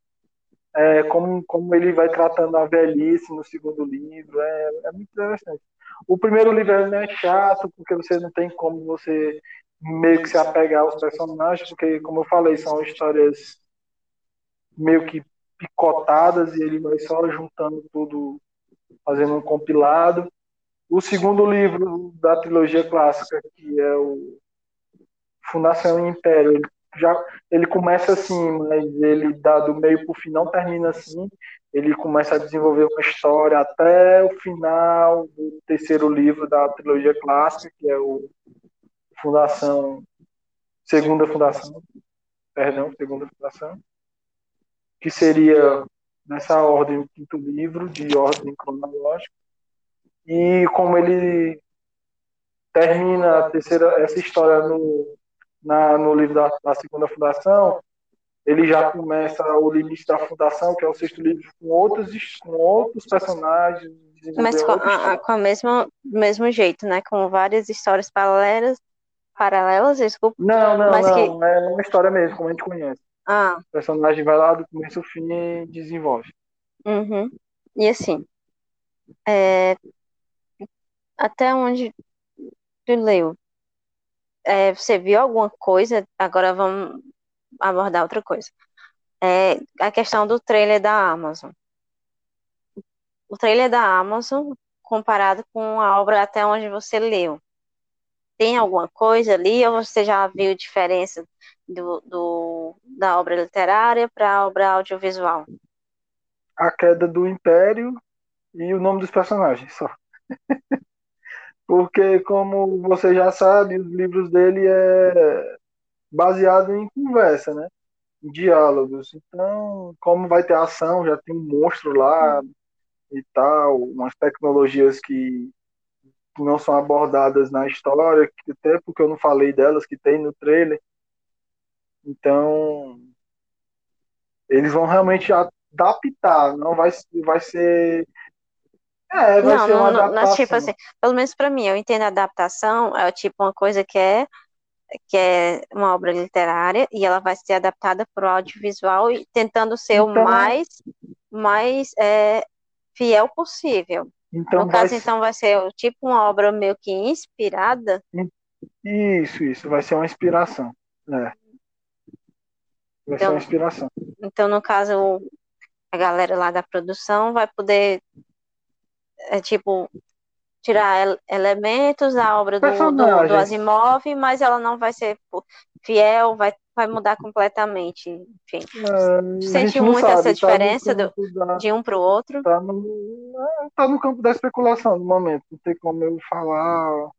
[SPEAKER 2] é, como, como ele vai tratando a velhice no segundo livro, é, é muito interessante. O primeiro livro é chato, porque você não tem como você meio que se apegar aos personagens, porque, como eu falei, são histórias meio que picotadas e ele vai só juntando tudo, fazendo um compilado. O segundo livro da trilogia clássica, que é o Fundação Império, ele, já, ele começa assim, mas ele dá do meio para o fim, não termina assim. ele começa a desenvolver uma história até o final do terceiro livro da trilogia clássica, que é o Fundação, Segunda Fundação, perdão, Segunda Fundação, que seria nessa ordem o quinto livro, de ordem cronológica, e como ele termina a terceira, essa história no, na, no livro da, da segunda fundação, ele já começa o limite da fundação, que é o sexto livro, com outros, com outros personagens.
[SPEAKER 1] Mas com, a, com o mesmo, mesmo jeito, né? Com várias histórias paralelas, paralelas, desculpa.
[SPEAKER 2] Não, não, mas não, que... é uma história mesmo, como a gente conhece.
[SPEAKER 1] Ah.
[SPEAKER 2] O personagem vai lá do começo ao fim e desenvolve.
[SPEAKER 1] Uhum. E assim, é... até onde tu leu, é, você viu alguma coisa? Agora vamos abordar outra coisa. É a questão do trailer da Amazon. O trailer da Amazon comparado com a obra até onde você leu. Tem alguma coisa ali ou você já viu diferença do, do da obra literária para a obra audiovisual?
[SPEAKER 2] A queda do Império e o nome dos personagens só. Porque, como você já sabe, os livros dele é baseado em conversa, né? Em diálogos. Então, como vai ter ação, já tem um monstro lá e tal, umas tecnologias que não são abordadas na história, até porque eu não falei delas, que tem no trailer. Então, eles vão realmente adaptar, não vai, vai ser. É, vai
[SPEAKER 1] não, ser uma não, adaptação. Não, tipo assim, pelo menos para mim, eu entendo a adaptação, é tipo uma coisa que é que é uma obra literária, e ela vai ser adaptada para o audiovisual e tentando ser então, o mais, mais é, fiel possível. Então no caso, vai... então, vai ser tipo uma obra meio que inspirada.
[SPEAKER 2] Isso, isso, vai ser uma inspiração. Né? Vai então, ser uma inspiração.
[SPEAKER 1] Então, no caso, a galera lá da produção vai poder é, tipo tirar elementos da obra do, do, do, Asimov, mas ela não vai ser fiel, vai, vai mudar completamente. Enfim. É, Sentiu muito sabe, essa tá diferença tá do, da, de um para o outro?
[SPEAKER 2] Está no, é, tá no campo da especulação no momento. Não tem como eu falar.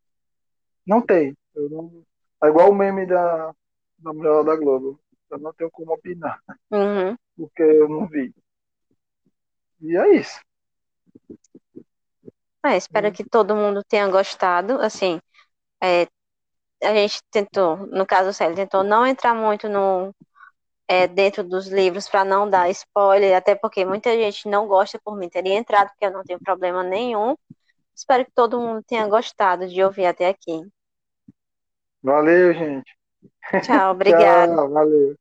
[SPEAKER 2] Não tem. Não, é igual o meme da, da mulher da Globo. Eu não tenho como opinar.
[SPEAKER 1] Uhum.
[SPEAKER 2] Porque eu não vi. E é isso.
[SPEAKER 1] É, espero que todo mundo tenha gostado. Assim, é, a gente tentou, no caso o Célio, tentou não entrar muito no, é, dentro dos livros para não dar spoiler, até porque muita gente não gosta por mim teria entrado, porque eu não tenho problema nenhum. Espero que todo mundo tenha gostado de ouvir até aqui.
[SPEAKER 2] Valeu, gente.
[SPEAKER 1] Tchau, obrigado.
[SPEAKER 2] Tchau, valeu.